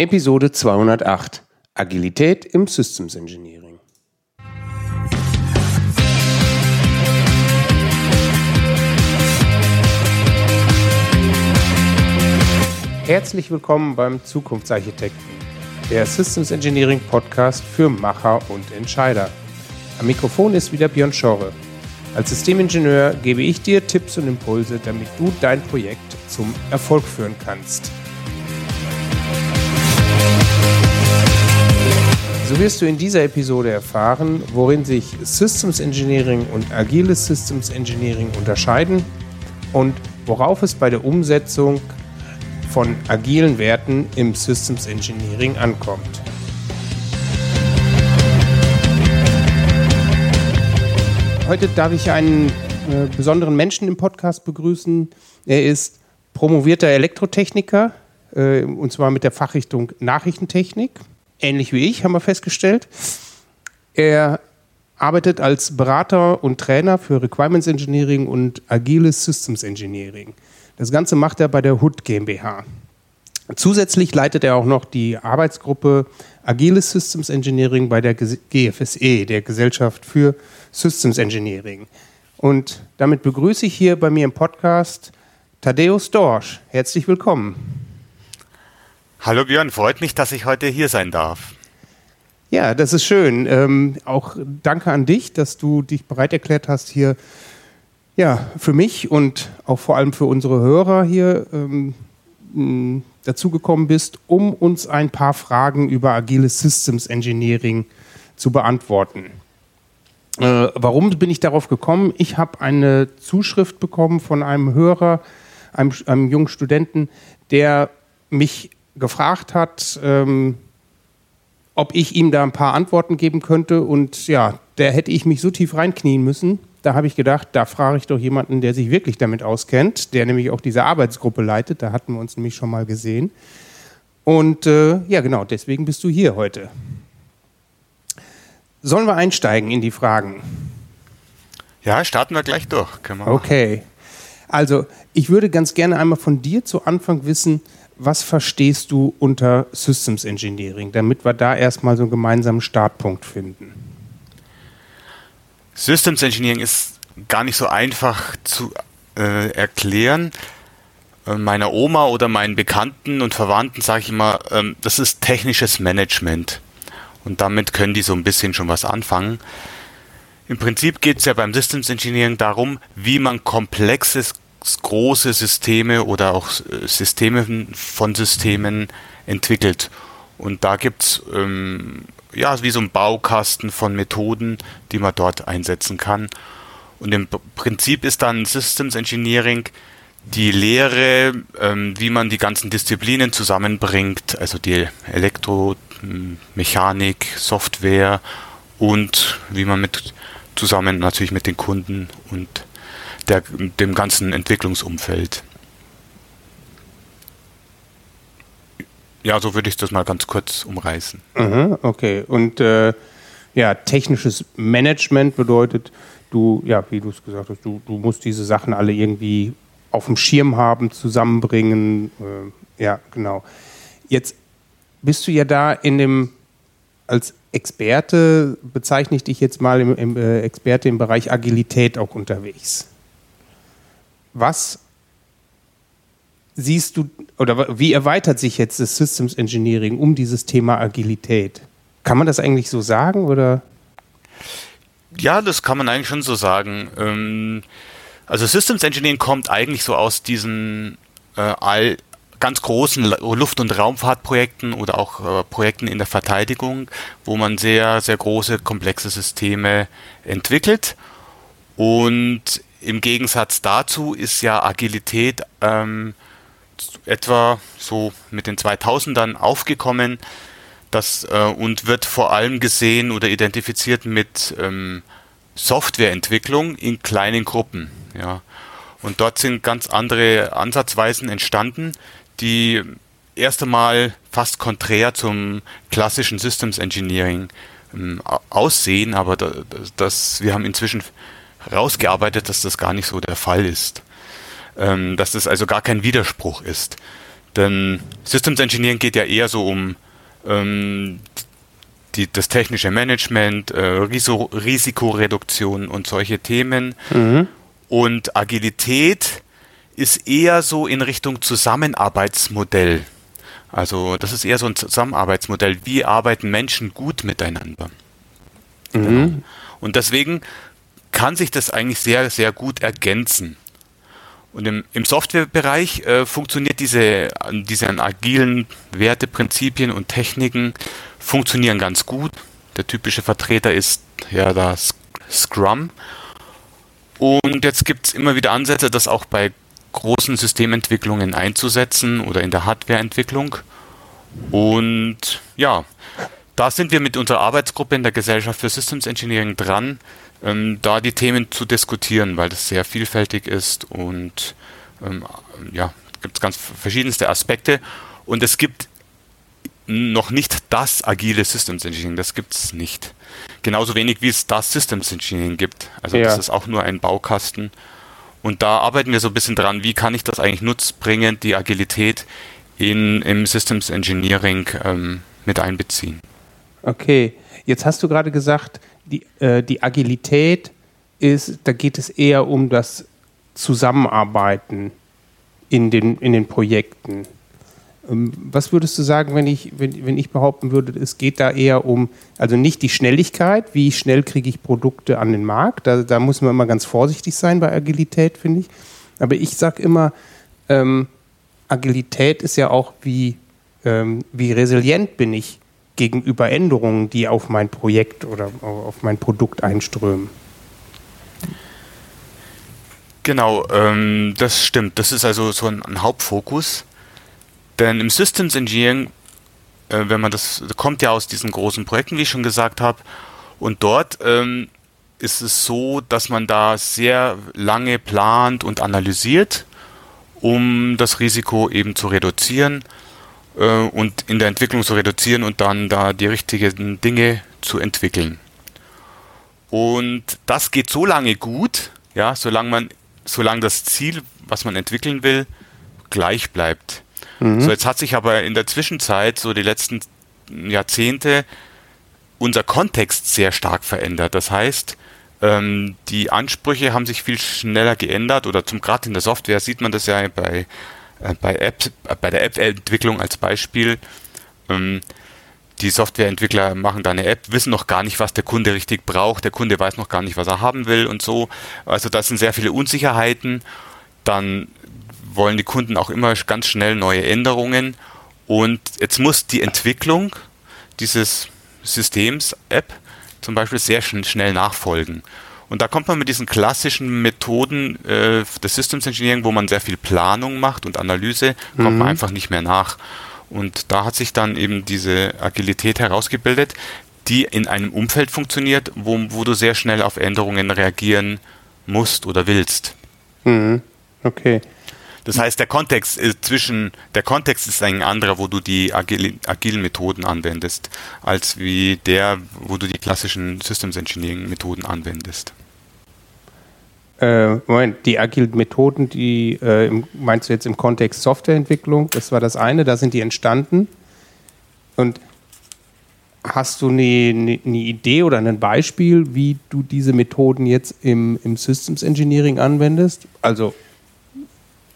Episode 208 Agilität im Systems Engineering. Herzlich willkommen beim Zukunftsarchitekten, der Systems Engineering Podcast für Macher und Entscheider. Am Mikrofon ist wieder Björn Schorre. Als Systemingenieur gebe ich dir Tipps und Impulse, damit du dein Projekt zum Erfolg führen kannst. So wirst du in dieser Episode erfahren, worin sich Systems Engineering und agiles Systems Engineering unterscheiden und worauf es bei der Umsetzung von agilen Werten im Systems Engineering ankommt. Heute darf ich einen äh, besonderen Menschen im Podcast begrüßen. Er ist promovierter Elektrotechniker äh, und zwar mit der Fachrichtung Nachrichtentechnik. Ähnlich wie ich, haben wir festgestellt. Er arbeitet als Berater und Trainer für Requirements Engineering und agiles Systems Engineering. Das Ganze macht er bei der HUD GmbH. Zusätzlich leitet er auch noch die Arbeitsgruppe Agiles Systems Engineering bei der GFSE, der Gesellschaft für Systems Engineering. Und damit begrüße ich hier bei mir im Podcast Thaddeus Dorsch. Herzlich willkommen. Hallo Björn, freut mich, dass ich heute hier sein darf. Ja, das ist schön. Ähm, auch danke an dich, dass du dich bereit erklärt hast, hier ja, für mich und auch vor allem für unsere Hörer hier ähm, dazugekommen bist, um uns ein paar Fragen über agiles Systems Engineering zu beantworten. Äh, warum bin ich darauf gekommen? Ich habe eine Zuschrift bekommen von einem Hörer, einem, einem jungen Studenten, der mich gefragt hat, ähm, ob ich ihm da ein paar Antworten geben könnte. Und ja, da hätte ich mich so tief reinknien müssen. Da habe ich gedacht, da frage ich doch jemanden, der sich wirklich damit auskennt, der nämlich auch diese Arbeitsgruppe leitet. Da hatten wir uns nämlich schon mal gesehen. Und äh, ja, genau, deswegen bist du hier heute. Sollen wir einsteigen in die Fragen? Ja, starten wir gleich durch. okay. Also, ich würde ganz gerne einmal von dir zu Anfang wissen, was verstehst du unter Systems Engineering, damit wir da erstmal so einen gemeinsamen Startpunkt finden? Systems Engineering ist gar nicht so einfach zu äh, erklären. Äh, meiner Oma oder meinen Bekannten und Verwandten sage ich immer, ähm, das ist technisches Management. Und damit können die so ein bisschen schon was anfangen. Im Prinzip geht es ja beim Systems Engineering darum, wie man komplexes große Systeme oder auch äh, Systeme von Systemen entwickelt. Und da gibt es ähm, ja, wie so ein Baukasten von Methoden, die man dort einsetzen kann. Und im Prinzip ist dann Systems Engineering die Lehre, ähm, wie man die ganzen Disziplinen zusammenbringt, also die Elektromechanik, Software und wie man mit zusammen natürlich mit den Kunden und der, dem ganzen Entwicklungsumfeld. Ja, so würde ich das mal ganz kurz umreißen. Mhm, okay, und äh, ja, technisches Management bedeutet, du, ja, wie du es gesagt hast, du, du musst diese Sachen alle irgendwie auf dem Schirm haben, zusammenbringen. Äh, ja, genau. Jetzt bist du ja da in dem, als Experte, bezeichne ich dich jetzt mal im, im äh, Experte im Bereich Agilität auch unterwegs was siehst du oder wie erweitert sich jetzt das Systems Engineering um dieses Thema Agilität? Kann man das eigentlich so sagen oder? Ja, das kann man eigentlich schon so sagen. Ähm, also Systems Engineering kommt eigentlich so aus diesen äh, all, ganz großen Luft- und Raumfahrtprojekten oder auch äh, Projekten in der Verteidigung, wo man sehr, sehr große, komplexe Systeme entwickelt. Und im Gegensatz dazu ist ja Agilität ähm, etwa so mit den 2000ern aufgekommen das, äh, und wird vor allem gesehen oder identifiziert mit ähm, Softwareentwicklung in kleinen Gruppen. Ja. Und dort sind ganz andere Ansatzweisen entstanden, die erst einmal fast konträr zum klassischen Systems Engineering ähm, aussehen, aber das, das, wir haben inzwischen rausgearbeitet, dass das gar nicht so der Fall ist. Ähm, dass das also gar kein Widerspruch ist. Denn Systems Engineering geht ja eher so um ähm, die, das technische Management, äh, Riso Risikoreduktion und solche Themen. Mhm. Und Agilität ist eher so in Richtung Zusammenarbeitsmodell. Also das ist eher so ein Zusammenarbeitsmodell. Wie arbeiten Menschen gut miteinander? Mhm. Genau. Und deswegen kann sich das eigentlich sehr, sehr gut ergänzen. Und im, im Softwarebereich äh, funktioniert diese, diese agilen Werte, Prinzipien und Techniken funktionieren ganz gut. Der typische Vertreter ist ja das Scrum. Und jetzt gibt es immer wieder Ansätze, das auch bei großen Systementwicklungen einzusetzen oder in der Hardwareentwicklung. Und ja, da sind wir mit unserer Arbeitsgruppe in der Gesellschaft für Systems Engineering dran, ähm, da die Themen zu diskutieren, weil das sehr vielfältig ist und ähm, ja, gibt es ganz verschiedenste Aspekte. Und es gibt noch nicht das agile Systems Engineering, das gibt es nicht. Genauso wenig wie es das Systems Engineering gibt. Also ja. das ist auch nur ein Baukasten. Und da arbeiten wir so ein bisschen dran, wie kann ich das eigentlich nutzbringend, die Agilität in, im Systems Engineering ähm, mit einbeziehen. Okay, jetzt hast du gerade gesagt, die, äh, die Agilität ist, da geht es eher um das Zusammenarbeiten in den, in den Projekten. Ähm, was würdest du sagen, wenn ich, wenn, wenn ich behaupten würde, es geht da eher um, also nicht die Schnelligkeit, wie schnell kriege ich Produkte an den Markt, da, da muss man immer ganz vorsichtig sein bei Agilität, finde ich. Aber ich sage immer, ähm, Agilität ist ja auch, wie, ähm, wie resilient bin ich gegenüber Änderungen, die auf mein Projekt oder auf mein Produkt einströmen. Genau, ähm, das stimmt. Das ist also so ein, ein Hauptfokus. Denn im Systems Engineering, äh, wenn man das, kommt ja aus diesen großen Projekten, wie ich schon gesagt habe, und dort ähm, ist es so, dass man da sehr lange plant und analysiert, um das Risiko eben zu reduzieren äh, und in der Entwicklung zu reduzieren und dann da die richtigen Dinge zu entwickeln. Und das geht so lange gut, ja, solange man, solange das Ziel, was man entwickeln will, gleich bleibt. Mhm. So, jetzt hat sich aber in der Zwischenzeit, so die letzten Jahrzehnte, unser Kontext sehr stark verändert. Das heißt, ähm, die Ansprüche haben sich viel schneller geändert oder zum gerade in der Software sieht man das ja bei bei, App, äh, bei der App-Entwicklung als Beispiel. Ähm, die Softwareentwickler machen da eine App, wissen noch gar nicht, was der Kunde richtig braucht. Der Kunde weiß noch gar nicht, was er haben will und so. Also da sind sehr viele Unsicherheiten. Dann wollen die Kunden auch immer ganz schnell neue Änderungen. Und jetzt muss die Entwicklung dieses Systems, App, zum Beispiel sehr schnell nachfolgen. Und da kommt man mit diesen klassischen Methoden äh, des Systems Engineering, wo man sehr viel Planung macht und Analyse, kommt mhm. man einfach nicht mehr nach. Und da hat sich dann eben diese Agilität herausgebildet, die in einem Umfeld funktioniert, wo, wo du sehr schnell auf Änderungen reagieren musst oder willst. Mhm. Okay. Das heißt, der Kontext ist zwischen, der Kontext ist ein anderer, wo du die agil, agilen Methoden anwendest, als wie der, wo du die klassischen Systems Engineering Methoden anwendest. Äh, Moment, die agilen Methoden, die äh, meinst du jetzt im Kontext Softwareentwicklung? Das war das eine, da sind die entstanden. Und hast du eine, eine, eine Idee oder ein Beispiel, wie du diese Methoden jetzt im, im Systems Engineering anwendest? Also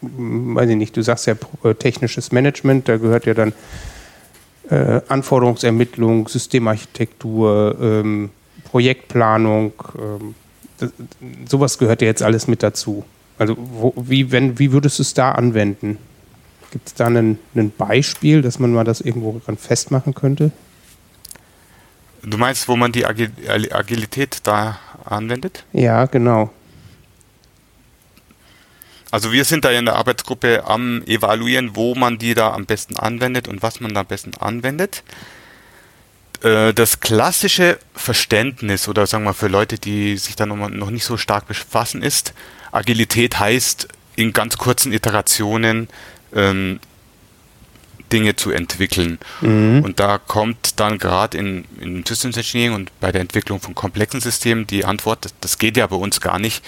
weiß ich nicht, du sagst ja äh, technisches Management, da gehört ja dann äh, Anforderungsermittlung, Systemarchitektur, ähm, Projektplanung, ähm, das, sowas gehört ja jetzt alles mit dazu. Also wo, wie, wenn, wie würdest du es da anwenden? Gibt es da ein Beispiel, dass man mal das irgendwo dran festmachen könnte? Du meinst, wo man die Agilität da anwendet? Ja, genau. Also wir sind da in der Arbeitsgruppe am evaluieren, wo man die da am besten anwendet und was man da am besten anwendet. Äh, das klassische Verständnis oder sagen wir für Leute, die sich da noch nicht so stark befassen, ist, Agilität heißt in ganz kurzen Iterationen ähm, Dinge zu entwickeln. Mhm. Und da kommt dann gerade in, in Systems Engineering und bei der Entwicklung von komplexen Systemen die Antwort, das, das geht ja bei uns gar nicht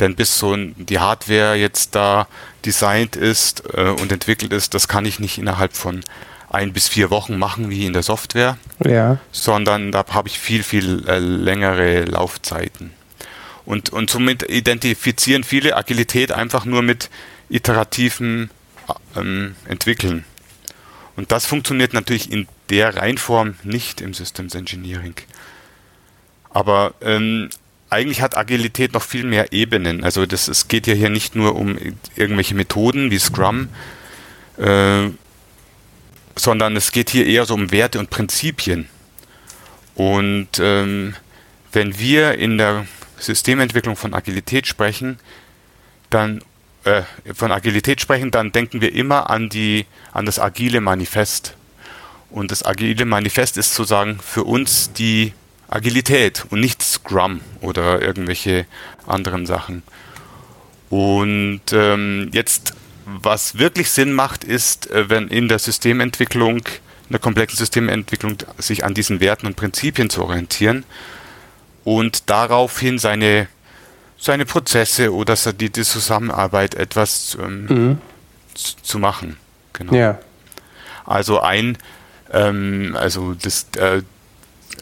Denn bis so die Hardware jetzt da designt ist äh, und entwickelt ist, das kann ich nicht innerhalb von ein bis vier Wochen machen wie in der Software, ja. sondern da habe ich viel, viel äh, längere Laufzeiten. Und, und somit identifizieren viele Agilität einfach nur mit iterativen ähm, Entwickeln. Und das funktioniert natürlich in der Reihenform nicht im Systems Engineering. Aber ähm, eigentlich hat Agilität noch viel mehr Ebenen. Also das, es geht ja hier nicht nur um irgendwelche Methoden wie Scrum, äh, sondern es geht hier eher so um Werte und Prinzipien. Und ähm, wenn wir in der Systementwicklung von Agilität sprechen, dann äh, von Agilität sprechen, dann denken wir immer an die an das agile Manifest. Und das agile Manifest ist sozusagen für uns die Agilität und nicht Scrum oder irgendwelche anderen Sachen. Und ähm, jetzt, was wirklich Sinn macht, ist, äh, wenn in der Systementwicklung, in der komplexen Systementwicklung, sich an diesen Werten und Prinzipien zu orientieren und daraufhin seine, seine Prozesse oder die, die Zusammenarbeit etwas ähm, mhm. zu, zu, machen. Genau. Ja. Also ein, ähm, also das äh,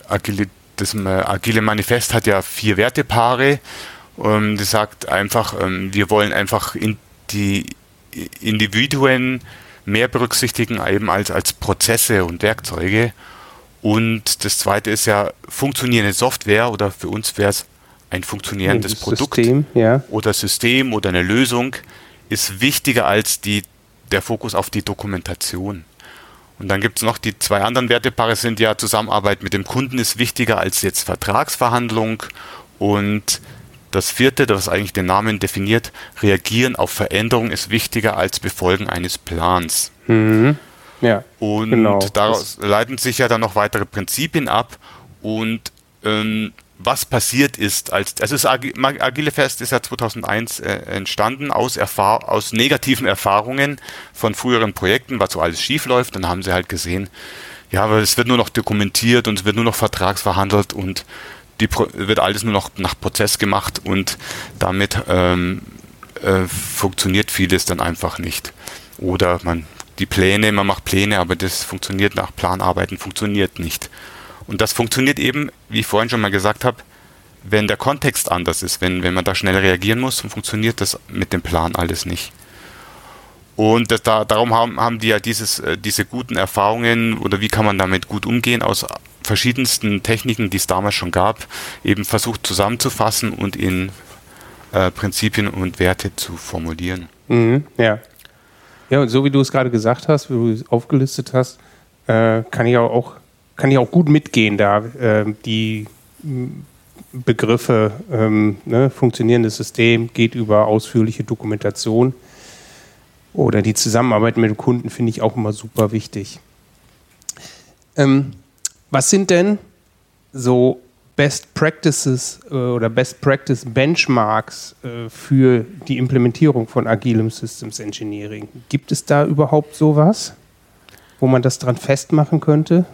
Agilität das äh, agile Manifest hat ja vier Wertepaare. Ähm, das sagt einfach, ähm, wir wollen einfach in die Individuen mehr berücksichtigen, eben als, als Prozesse und Werkzeuge. Und das zweite ist ja funktionierende Software oder für uns wäre es ein funktionierendes das Produkt System, ja. oder System oder eine Lösung ist wichtiger als die, der Fokus auf die Dokumentation. Und dann gibt es noch die zwei anderen Wertepaare sind ja Zusammenarbeit mit dem Kunden ist wichtiger als jetzt Vertragsverhandlung und das vierte, das eigentlich den Namen definiert, reagieren auf Veränderungen ist wichtiger als Befolgen eines Plans. Mhm. Ja, und genau. daraus leiten sich ja dann noch weitere Prinzipien ab und ähm, was passiert ist, als also das Agile Fest ist ja 2001 äh, entstanden aus, aus negativen Erfahrungen von früheren Projekten, was so alles schief läuft. Dann haben sie halt gesehen, ja, aber es wird nur noch dokumentiert und es wird nur noch vertragsverhandelt und die Pro wird alles nur noch nach Prozess gemacht und damit ähm, äh, funktioniert vieles dann einfach nicht. Oder man die Pläne, man macht Pläne, aber das funktioniert nach Planarbeiten funktioniert nicht. Und das funktioniert eben, wie ich vorhin schon mal gesagt habe, wenn der Kontext anders ist, wenn, wenn man da schnell reagieren muss, dann funktioniert das mit dem Plan alles nicht. Und das, da, darum haben, haben die ja dieses, äh, diese guten Erfahrungen oder wie kann man damit gut umgehen aus verschiedensten Techniken, die es damals schon gab, eben versucht zusammenzufassen und in äh, Prinzipien und Werte zu formulieren. Mhm, ja. Ja, und so wie du es gerade gesagt hast, wie du es aufgelistet hast, äh, kann ich auch kann ich auch gut mitgehen da. Äh, die Begriffe, ähm, ne, funktionierendes System geht über ausführliche Dokumentation oder die Zusammenarbeit mit dem Kunden finde ich auch immer super wichtig. Ähm, was sind denn so Best Practices äh, oder Best Practice Benchmarks äh, für die Implementierung von agilem Systems Engineering? Gibt es da überhaupt sowas, wo man das dran festmachen könnte?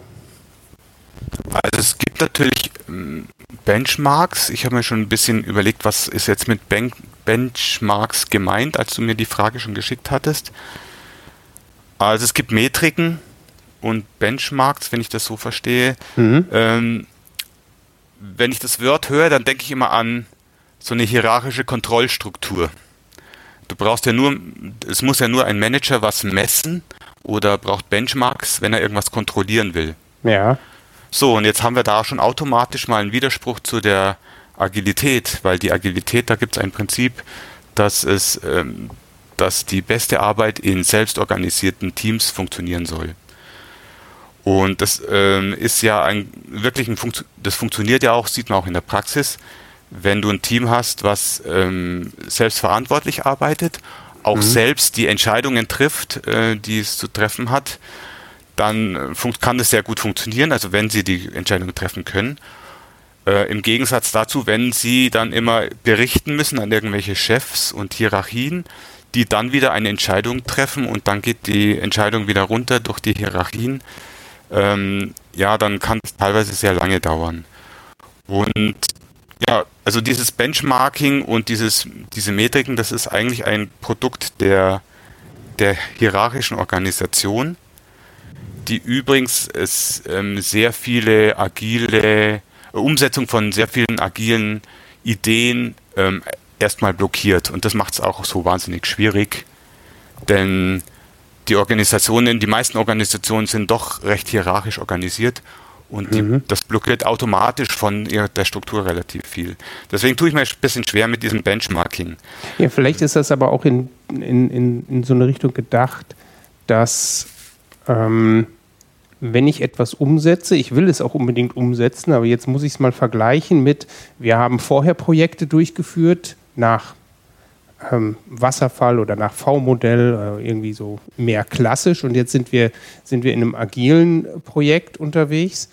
Also es gibt natürlich ähm, Benchmarks. Ich habe mir schon ein bisschen überlegt, was ist jetzt mit ben Benchmarks gemeint, als du mir die Frage schon geschickt hattest. Also es gibt Metriken und Benchmarks, wenn ich das so verstehe. Mhm. Ähm, wenn ich das Wort höre, dann denke ich immer an so eine hierarchische Kontrollstruktur. Du brauchst ja nur, es muss ja nur ein Manager was messen oder braucht Benchmarks, wenn er irgendwas kontrollieren will. Ja. So, und jetzt haben wir da schon automatisch mal einen Widerspruch zu der Agilität, weil die Agilität, da gibt es ein Prinzip, dass es, ähm, dass die beste Arbeit in selbstorganisierten Teams funktionieren soll. Und das ähm, ist ja ein wirklich ein Funkt das funktioniert ja auch, sieht man auch in der Praxis, wenn du ein Team hast, was ähm, selbstverantwortlich arbeitet, auch mhm. selbst die Entscheidungen trifft, äh, die es zu treffen hat, dann äh, kann es sehr gut funktionieren, also wenn Sie die Entscheidung treffen können. Äh, Im Gegensatz dazu, wenn Sie dann immer berichten müssen an irgendwelche Chefs und Hierarchien, die dann wieder eine Entscheidung treffen und dann geht die Entscheidung wieder runter durch die Hierarchien, ähm, ja, dann kann es teilweise sehr lange dauern. Und ja, also dieses Benchmarking und dieses, diese Metriken, das ist eigentlich ein Produkt der, der hierarchischen Organisation, die übrigens es, ähm, sehr viele agile äh, Umsetzung von sehr vielen agilen Ideen ähm, erstmal blockiert. Und das macht es auch so wahnsinnig schwierig, denn die Organisationen, die meisten Organisationen sind doch recht hierarchisch organisiert und die, mhm. das blockiert automatisch von der Struktur relativ viel. Deswegen tue ich mir ein bisschen schwer mit diesem Benchmarking. Ja, vielleicht ist das aber auch in, in, in, in so eine Richtung gedacht, dass ähm, wenn ich etwas umsetze, ich will es auch unbedingt umsetzen, aber jetzt muss ich es mal vergleichen mit, wir haben vorher Projekte durchgeführt nach ähm, Wasserfall oder nach V-Modell, äh, irgendwie so mehr klassisch und jetzt sind wir, sind wir in einem agilen Projekt unterwegs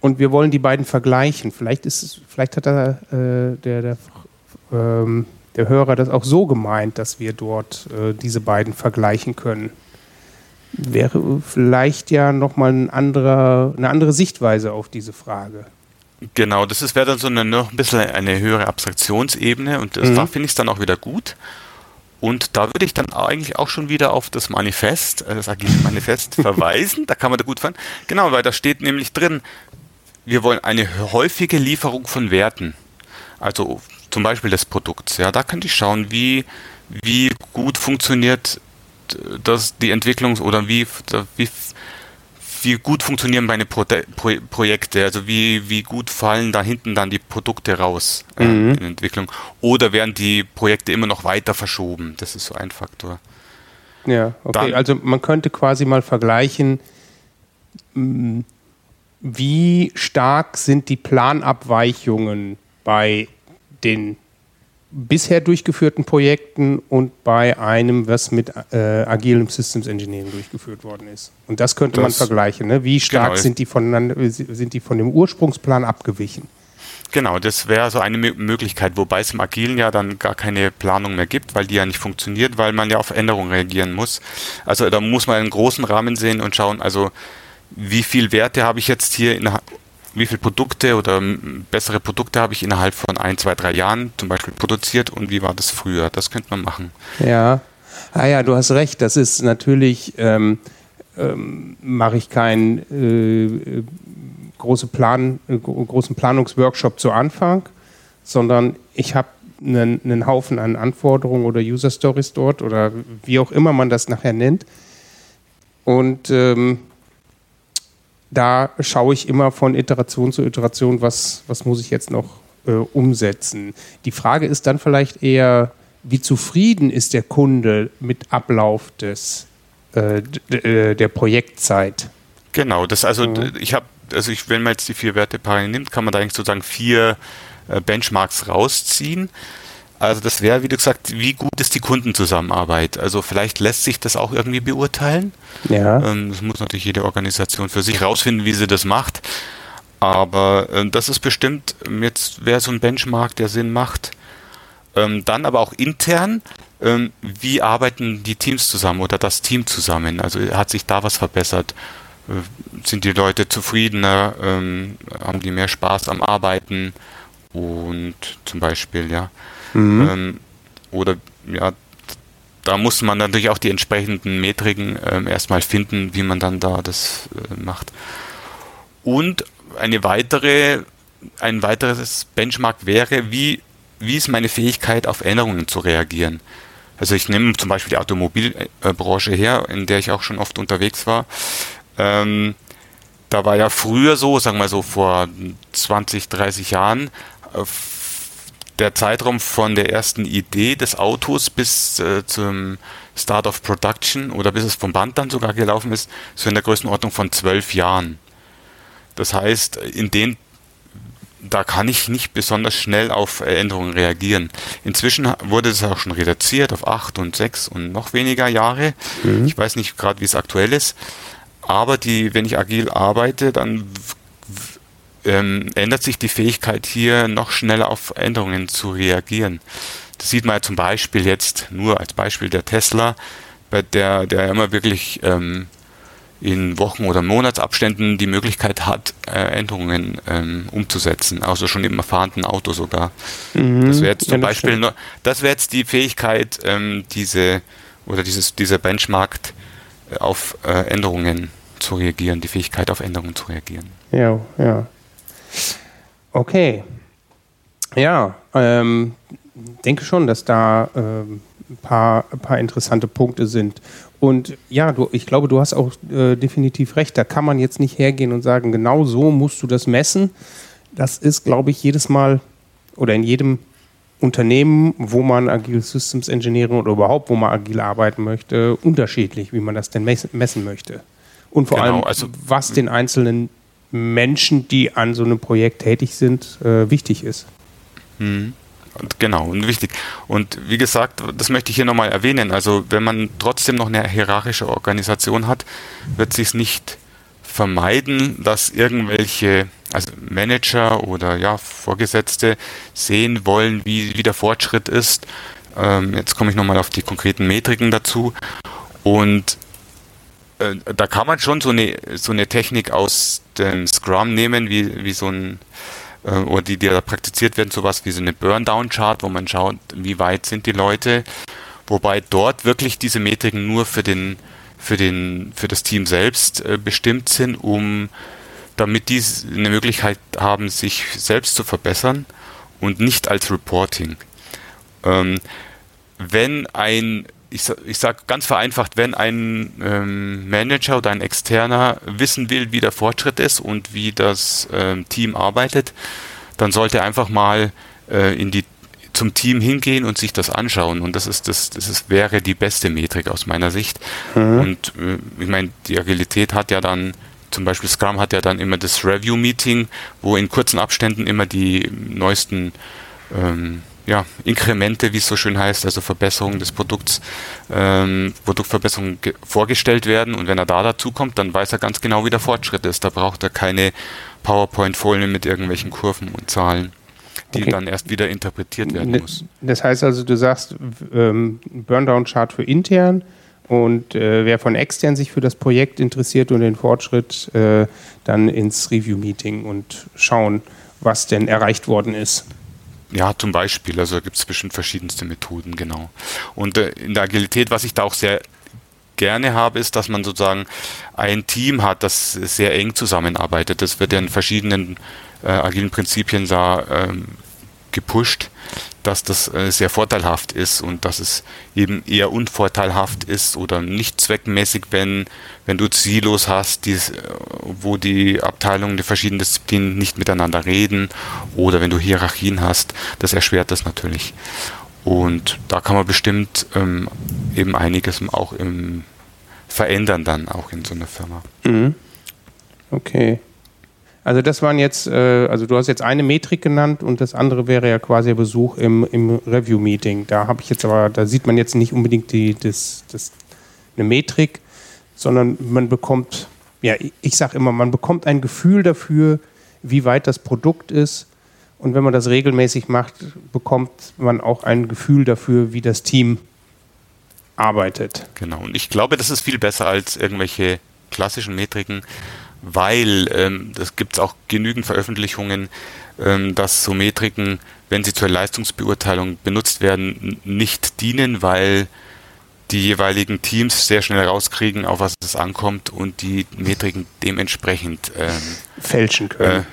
und wir wollen die beiden vergleichen. Vielleicht, ist, vielleicht hat da, äh, der, der, ähm, der Hörer das auch so gemeint, dass wir dort äh, diese beiden vergleichen können wäre vielleicht ja nochmal ein anderer, eine andere Sichtweise auf diese Frage. Genau, das wäre dann so eine, noch ein bisschen eine höhere Abstraktionsebene und das, mhm. da finde ich es dann auch wieder gut. Und da würde ich dann eigentlich auch schon wieder auf das Manifest, äh, das Agile Manifest verweisen. Da kann man da gut fahren. Genau, weil da steht nämlich drin, wir wollen eine häufige Lieferung von Werten. Also zum Beispiel des Produkts. Ja, da könnte ich schauen, wie, wie gut funktioniert dass die Entwicklungs- oder wie, wie, wie gut funktionieren meine Pro Pro Projekte, also wie, wie gut fallen da hinten dann die Produkte raus äh, mhm. in Entwicklung. Oder werden die Projekte immer noch weiter verschoben? Das ist so ein Faktor. Ja, okay. Dann, also man könnte quasi mal vergleichen, mm, wie stark sind die Planabweichungen bei den bisher durchgeführten Projekten und bei einem, was mit äh, agilem Systems Engineering durchgeführt worden ist. Und das könnte das, man vergleichen. Ne? Wie stark genau. sind, die voneinander, sind die von dem Ursprungsplan abgewichen? Genau, das wäre so eine Möglichkeit, wobei es im Agilen ja dann gar keine Planung mehr gibt, weil die ja nicht funktioniert, weil man ja auf Änderungen reagieren muss. Also da muss man einen großen Rahmen sehen und schauen, also wie viel Werte habe ich jetzt hier in, wie viele Produkte oder bessere Produkte habe ich innerhalb von ein, zwei, drei Jahren zum Beispiel produziert und wie war das früher? Das könnte man machen. Ja, ah ja, du hast recht. Das ist natürlich, ähm, ähm, mache ich keinen äh, große Plan, äh, großen Planungsworkshop zu Anfang, sondern ich habe einen, einen Haufen an Anforderungen oder User Stories dort oder wie auch immer man das nachher nennt. Und ähm, da schaue ich immer von Iteration zu Iteration, was, was muss ich jetzt noch äh, umsetzen. Die Frage ist dann vielleicht eher, wie zufrieden ist der Kunde mit Ablauf des, äh, äh der Projektzeit? Genau, das also mhm. ich habe, also ich, wenn man jetzt die vier Werte parallel nimmt, kann man da eigentlich sozusagen vier äh, Benchmarks rausziehen. Also das wäre, wie du gesagt, wie gut ist die Kundenzusammenarbeit? Also vielleicht lässt sich das auch irgendwie beurteilen. Ja. Ähm, das muss natürlich jede Organisation für sich rausfinden, wie sie das macht. Aber äh, das ist bestimmt, jetzt wäre so ein Benchmark, der Sinn macht. Ähm, dann aber auch intern, ähm, wie arbeiten die Teams zusammen oder das Team zusammen? Also hat sich da was verbessert? Äh, sind die Leute zufriedener? haben die mehr Spaß am Arbeiten? Und zum Beispiel, ja. Mhm. Ähm, oder ja, da muss man natürlich auch die entsprechenden Metriken ähm, erstmal finden, wie man dann da das äh, macht. Und eine weitere, ein weiteres Benchmark wäre, wie, wie ist meine Fähigkeit, auf Änderungen zu reagieren. Also ich nehme zum Beispiel die Automobilbranche her, in der ich auch schon oft unterwegs war. Ähm, da war ja früher so, sagen wir so vor 20, 30 Jahren, äh, der Zeitraum von der ersten Idee des Autos bis äh, zum Start of Production oder bis es vom Band dann sogar gelaufen ist, so in der Größenordnung von zwölf Jahren. Das heißt, in den da kann ich nicht besonders schnell auf Änderungen reagieren. Inzwischen wurde es auch schon reduziert auf acht und sechs und noch weniger Jahre. Mhm. Ich weiß nicht gerade, wie es aktuell ist. Aber die, wenn ich agil arbeite, dann ähm, ändert sich die Fähigkeit hier noch schneller auf Änderungen zu reagieren. Das sieht man ja zum Beispiel jetzt nur als Beispiel der Tesla, bei der, der immer wirklich ähm, in Wochen- oder Monatsabständen die Möglichkeit hat, äh, Änderungen ähm, umzusetzen, also schon im erfahrenen Auto sogar. Mhm. Das wäre jetzt zum ja, das Beispiel, nur, das wäre jetzt die Fähigkeit, ähm, diese oder dieses, dieser Benchmark äh, auf äh, Änderungen zu reagieren, die Fähigkeit auf Änderungen zu reagieren. Ja, ja. Okay. Ja, ähm, denke schon, dass da ähm, ein, paar, ein paar interessante Punkte sind. Und ja, du, ich glaube, du hast auch äh, definitiv recht. Da kann man jetzt nicht hergehen und sagen, genau so musst du das messen. Das ist, glaube ich, jedes Mal oder in jedem Unternehmen, wo man Agile Systems Engineering oder überhaupt, wo man agil arbeiten möchte, unterschiedlich, wie man das denn messen möchte. Und vor genau, allem, also, was den einzelnen Menschen, die an so einem Projekt tätig sind, äh, wichtig ist. Mhm. Genau, und wichtig. Und wie gesagt, das möchte ich hier nochmal erwähnen. Also wenn man trotzdem noch eine hierarchische Organisation hat, wird sich nicht vermeiden, dass irgendwelche also Manager oder ja, Vorgesetzte sehen wollen, wie, wie der Fortschritt ist. Ähm, jetzt komme ich nochmal auf die konkreten Metriken dazu. Und äh, da kann man schon so eine, so eine Technik aus dem Scrum nehmen, wie, wie so ein äh, oder die, die da praktiziert werden, sowas wie so eine Burndown-Chart, wo man schaut, wie weit sind die Leute, wobei dort wirklich diese Metriken nur für den für den für das Team selbst äh, bestimmt sind, um damit die eine Möglichkeit haben, sich selbst zu verbessern und nicht als Reporting. Ähm, wenn ein ich, ich sage ganz vereinfacht, wenn ein ähm, Manager oder ein Externer wissen will, wie der Fortschritt ist und wie das ähm, Team arbeitet, dann sollte er einfach mal äh, in die, zum Team hingehen und sich das anschauen. Und das ist das, das ist, wäre die beste Metrik aus meiner Sicht. Mhm. Und äh, ich meine, die Agilität hat ja dann zum Beispiel Scrum hat ja dann immer das Review-Meeting, wo in kurzen Abständen immer die neuesten ähm, ja, Inkremente, wie es so schön heißt, also Verbesserungen des Produkts, ähm, Produktverbesserungen vorgestellt werden. Und wenn er da dazu kommt, dann weiß er ganz genau, wie der Fortschritt ist. Da braucht er keine PowerPoint-Folien mit irgendwelchen Kurven und Zahlen, die okay. dann erst wieder interpretiert werden ne, muss. Das heißt also, du sagst ähm, Burndown-Chart für intern und äh, wer von extern sich für das Projekt interessiert und den Fortschritt, äh, dann ins Review-Meeting und schauen, was denn erreicht worden ist. Ja, zum Beispiel. Also gibt es bestimmt verschiedenste Methoden, genau. Und äh, in der Agilität, was ich da auch sehr gerne habe, ist, dass man sozusagen ein Team hat, das sehr eng zusammenarbeitet. Das wird ja in verschiedenen äh, agilen Prinzipien da ähm, gepusht dass das äh, sehr vorteilhaft ist und dass es eben eher unvorteilhaft ist oder nicht zweckmäßig, wenn, wenn du Silos hast, die, äh, wo die Abteilungen der verschiedenen Disziplinen nicht miteinander reden oder wenn du Hierarchien hast, das erschwert das natürlich. Und da kann man bestimmt ähm, eben einiges auch im verändern dann auch in so einer Firma. Mhm. Okay. Also das waren jetzt, äh, also du hast jetzt eine Metrik genannt und das andere wäre ja quasi Besuch im, im Review-Meeting. Da habe ich jetzt aber, da sieht man jetzt nicht unbedingt die, das, das, eine Metrik, sondern man bekommt, ja, ich sage immer, man bekommt ein Gefühl dafür, wie weit das Produkt ist. Und wenn man das regelmäßig macht, bekommt man auch ein Gefühl dafür, wie das Team arbeitet. Genau, und ich glaube, das ist viel besser als irgendwelche klassischen Metriken, weil ähm, das gibt es auch genügend Veröffentlichungen, ähm, dass so Metriken, wenn sie zur Leistungsbeurteilung benutzt werden, nicht dienen, weil die jeweiligen Teams sehr schnell rauskriegen, auf was es ankommt und die Metriken dementsprechend ähm, fälschen können. Äh,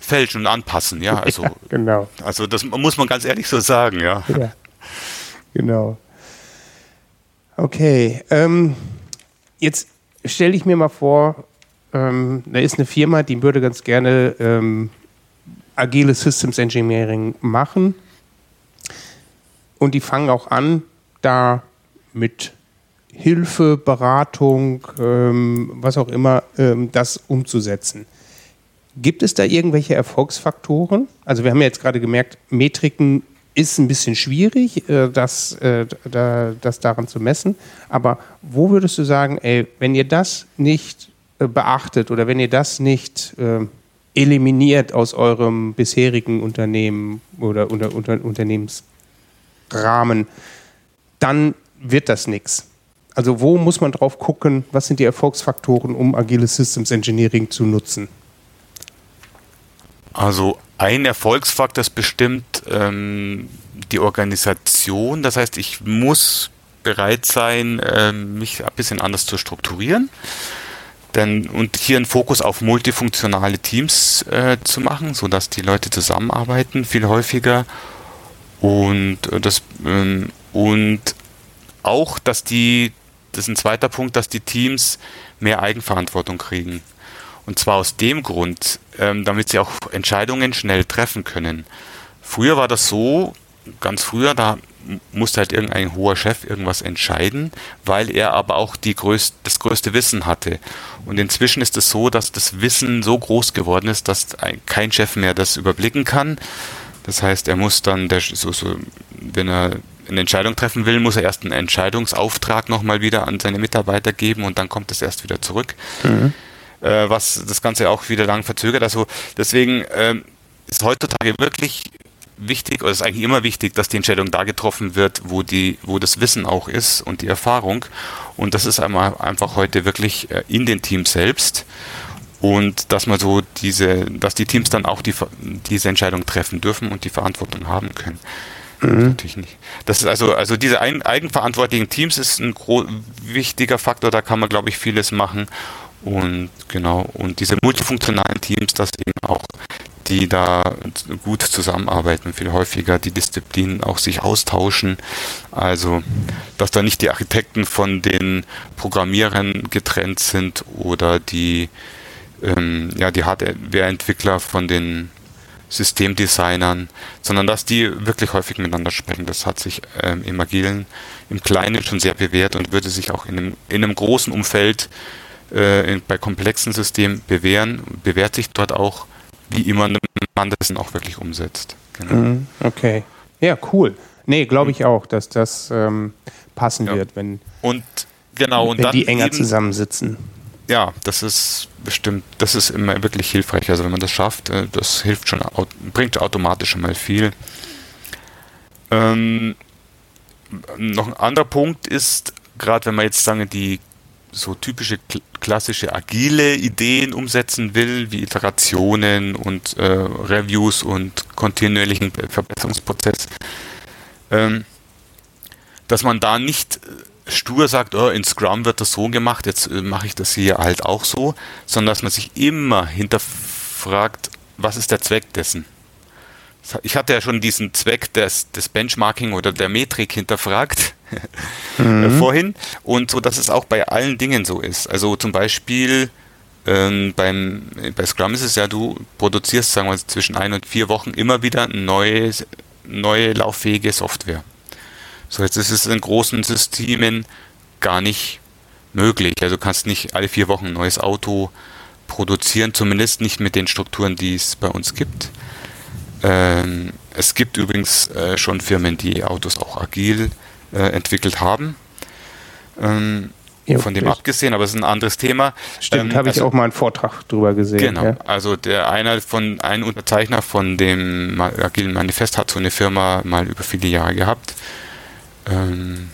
fälschen und anpassen, ja. Also, ja, genau. Also das muss man ganz ehrlich so sagen, ja. ja genau. Okay. Ähm, jetzt stelle ich mir mal vor, ähm, da ist eine Firma, die würde ganz gerne ähm, agile Systems Engineering machen. Und die fangen auch an, da mit Hilfe, Beratung, ähm, was auch immer, ähm, das umzusetzen. Gibt es da irgendwelche Erfolgsfaktoren? Also wir haben ja jetzt gerade gemerkt, Metriken ist ein bisschen schwierig, äh, das, äh, das daran zu messen. Aber wo würdest du sagen, ey, wenn ihr das nicht beachtet oder wenn ihr das nicht äh, eliminiert aus eurem bisherigen Unternehmen oder unter, unter, Unternehmensrahmen, dann wird das nichts. Also wo muss man drauf gucken, was sind die Erfolgsfaktoren, um agiles Systems Engineering zu nutzen? Also ein Erfolgsfaktor ist bestimmt ähm, die Organisation. Das heißt, ich muss bereit sein, äh, mich ein bisschen anders zu strukturieren. Denn, und hier einen Fokus auf multifunktionale Teams äh, zu machen, sodass die Leute zusammenarbeiten, viel häufiger. Und, äh, das, ähm, und auch, dass die, das ist ein zweiter Punkt, dass die Teams mehr Eigenverantwortung kriegen. Und zwar aus dem Grund, ähm, damit sie auch Entscheidungen schnell treffen können. Früher war das so, ganz früher, da musste halt irgendein hoher Chef irgendwas entscheiden, weil er aber auch die größt, das größte Wissen hatte. Und inzwischen ist es so, dass das Wissen so groß geworden ist, dass kein Chef mehr das überblicken kann. Das heißt, er muss dann, der, so, so, wenn er eine Entscheidung treffen will, muss er erst einen Entscheidungsauftrag nochmal wieder an seine Mitarbeiter geben und dann kommt es erst wieder zurück. Mhm. Äh, was das Ganze auch wieder lang verzögert. Also deswegen äh, ist heutzutage wirklich wichtig, oder ist eigentlich immer wichtig, dass die Entscheidung da getroffen wird, wo die, wo das Wissen auch ist und die Erfahrung. Und das ist einmal einfach heute wirklich äh, in den Teams selbst. Und dass man so diese, dass die Teams dann auch die, diese Entscheidung treffen dürfen und die Verantwortung haben können. Mhm. Natürlich nicht. Das ist also, also diese ein, eigenverantwortlichen Teams ist ein wichtiger Faktor, da kann man, glaube ich, vieles machen. Und genau, und diese multifunktionalen Teams, dass eben auch die da gut zusammenarbeiten, viel häufiger die Disziplinen auch sich austauschen. Also, dass da nicht die Architekten von den Programmierern getrennt sind oder die, ähm, ja, die Hardware-Entwickler von den Systemdesignern, sondern dass die wirklich häufig miteinander sprechen. Das hat sich ähm, im Agilen, im Kleinen schon sehr bewährt und würde sich auch in einem, in einem großen Umfeld äh, in, bei komplexen Systemen bewähren, bewährt sich dort auch wie immer man das auch wirklich umsetzt. Genau. Mhm, okay. Ja, cool. Nee, glaube ich auch, dass das ähm, passen ja. wird, wenn, und, genau, und wenn die enger eben, zusammensitzen. Ja, das ist bestimmt, das ist immer wirklich hilfreich. Also wenn man das schafft, äh, das hilft schon, bringt automatisch schon mal viel. Ähm, noch ein anderer Punkt ist, gerade wenn man jetzt sagen, die so typische klassische agile Ideen umsetzen will, wie Iterationen und äh, Reviews und kontinuierlichen Verbesserungsprozess, ähm, dass man da nicht äh, stur sagt, oh, in Scrum wird das so gemacht, jetzt äh, mache ich das hier halt auch so, sondern dass man sich immer hinterfragt, was ist der Zweck dessen? Ich hatte ja schon diesen Zweck des, des Benchmarking oder der Metrik hinterfragt mhm. Äh, vorhin und so, dass es auch bei allen Dingen so ist. Also zum Beispiel ähm, beim, bei Scrum ist es ja, du produzierst, sagen wir zwischen ein und vier Wochen immer wieder neue, neue lauffähige Software. So, jetzt ist es in großen Systemen gar nicht möglich. Also du kannst nicht alle vier Wochen ein neues Auto produzieren, zumindest nicht mit den Strukturen, die es bei uns gibt. Ähm, es gibt übrigens äh, schon Firmen, die Autos auch agil äh, entwickelt haben. Ähm, ja, von dem ich. abgesehen, aber es ist ein anderes Thema. Stimmt, ähm, habe also, ich auch mal einen Vortrag drüber gesehen. Genau, ja. also der einer von ein Unterzeichner von dem agilen Manifest hat so eine Firma mal über viele Jahre gehabt. Ähm,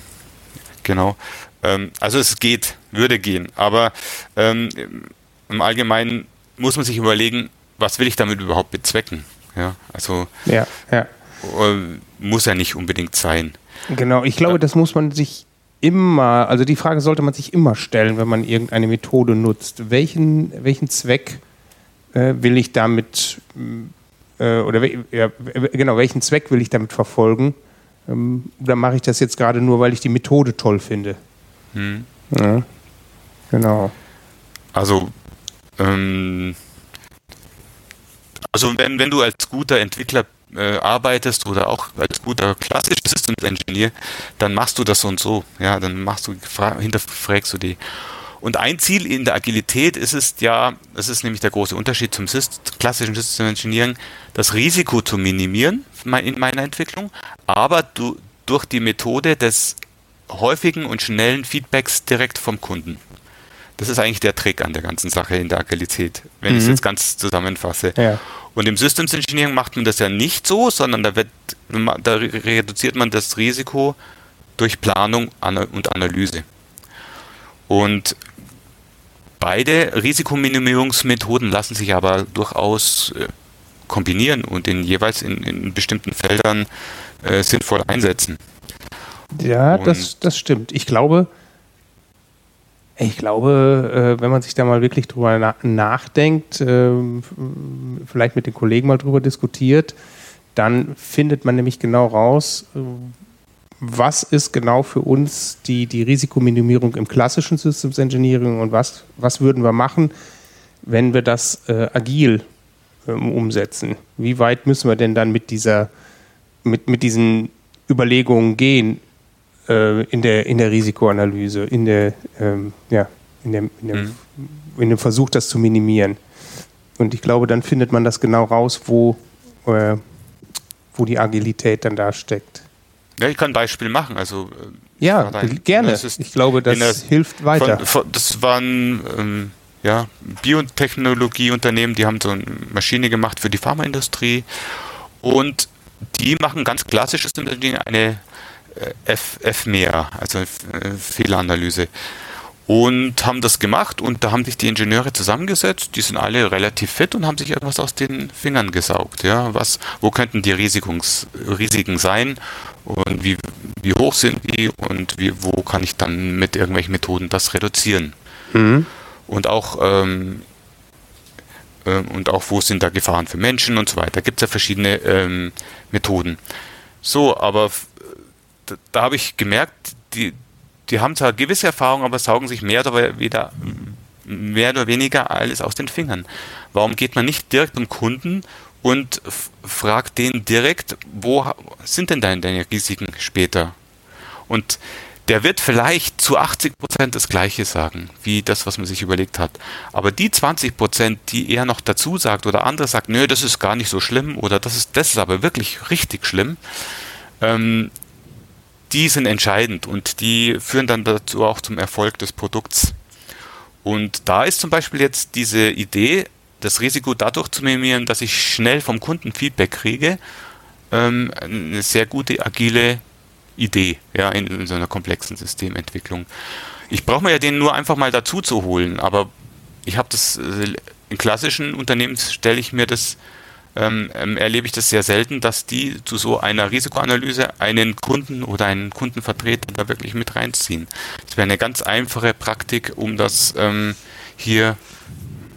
genau. Ähm, also es geht, würde gehen, aber ähm, im Allgemeinen muss man sich überlegen, was will ich damit überhaupt bezwecken? Ja, also ja, ja. Äh, muss ja nicht unbedingt sein. Genau, ich glaube, das muss man sich immer, also die Frage sollte man sich immer stellen, wenn man irgendeine Methode nutzt. Welchen, welchen Zweck äh, will ich damit, äh, oder ja, genau, welchen Zweck will ich damit verfolgen? Ähm, oder mache ich das jetzt gerade nur, weil ich die Methode toll finde? Hm. Ja, genau. Also, ähm, also wenn, wenn du als guter Entwickler äh, arbeitest oder auch als guter klassischer Systems Engineer, dann machst du das so und so. Ja, dann machst du, hinterfragst du die. Und ein Ziel in der Agilität ist es ja, das ist nämlich der große Unterschied zum Syst klassischen System Engineering, das Risiko zu minimieren in meiner Entwicklung, aber du, durch die Methode des häufigen und schnellen Feedbacks direkt vom Kunden. Das ist eigentlich der Trick an der ganzen Sache in der Agilität, wenn mhm. ich es jetzt ganz zusammenfasse. Ja. Und im Systems Engineering macht man das ja nicht so, sondern da, wird, da reduziert man das Risiko durch Planung und Analyse. Und beide Risikominimierungsmethoden lassen sich aber durchaus äh, kombinieren und in jeweils in, in bestimmten Feldern äh, sinnvoll einsetzen. Ja, das, das stimmt. Ich glaube, ich glaube, äh, wenn man sich da mal wirklich drüber na nachdenkt, äh, vielleicht mit den Kollegen mal drüber diskutiert, dann findet man nämlich genau raus, äh, was ist genau für uns die, die Risikominimierung im klassischen Systems Engineering und was, was würden wir machen, wenn wir das äh, agil ähm, umsetzen? Wie weit müssen wir denn dann mit dieser, mit, mit diesen Überlegungen gehen äh, in, der, in der Risikoanalyse, in der, ähm, ja, in dem, in, dem, mhm. in dem Versuch, das zu minimieren? Und ich glaube, dann findet man das genau raus, wo, äh, wo die Agilität dann da steckt. Ja, ich kann ein Beispiel machen. Also, äh, ja, gerne. ich glaube, das der, hilft weiter. Von, von, das waren ähm, ja, Biotechnologieunternehmen, die haben so eine Maschine gemacht für die Pharmaindustrie und die machen ganz klassisches eine äh, FMEA, also äh, Fehleranalyse und haben das gemacht und da haben sich die Ingenieure zusammengesetzt, die sind alle relativ fit und haben sich etwas aus den Fingern gesaugt. Ja, was, wo könnten die Risikungs, Risiken sein und wie, wie hoch sind die und wie, wo kann ich dann mit irgendwelchen Methoden das reduzieren? Mhm. Und auch ähm, äh, und auch wo sind da Gefahren für Menschen und so weiter. Da gibt es ja verschiedene ähm, Methoden. So, aber da, da habe ich gemerkt, die, die haben zwar gewisse Erfahrungen, aber saugen sich mehr oder, weniger, mehr oder weniger alles aus den Fingern. Warum geht man nicht direkt zum Kunden und fragt den direkt, wo sind denn deine, deine Risiken später? Und der wird vielleicht zu 80 Prozent das Gleiche sagen, wie das, was man sich überlegt hat. Aber die 20 Prozent, die er noch dazu sagt oder andere sagt, nö, das ist gar nicht so schlimm oder das ist, das ist aber wirklich richtig schlimm, ähm, die sind entscheidend und die führen dann dazu auch zum Erfolg des Produkts. Und da ist zum Beispiel jetzt diese Idee, das Risiko dadurch zu minimieren, dass ich schnell vom Kunden Feedback kriege, ähm, eine sehr gute agile Idee ja, in, in so einer komplexen Systementwicklung. Ich brauche mir ja den nur einfach mal dazu zu holen, aber ich habe das äh, in klassischen Unternehmen stelle ich mir das ähm, ähm, erlebe ich das sehr selten, dass die zu so einer Risikoanalyse einen Kunden oder einen Kundenvertreter da wirklich mit reinziehen. Das wäre eine ganz einfache Praktik, um das ähm, hier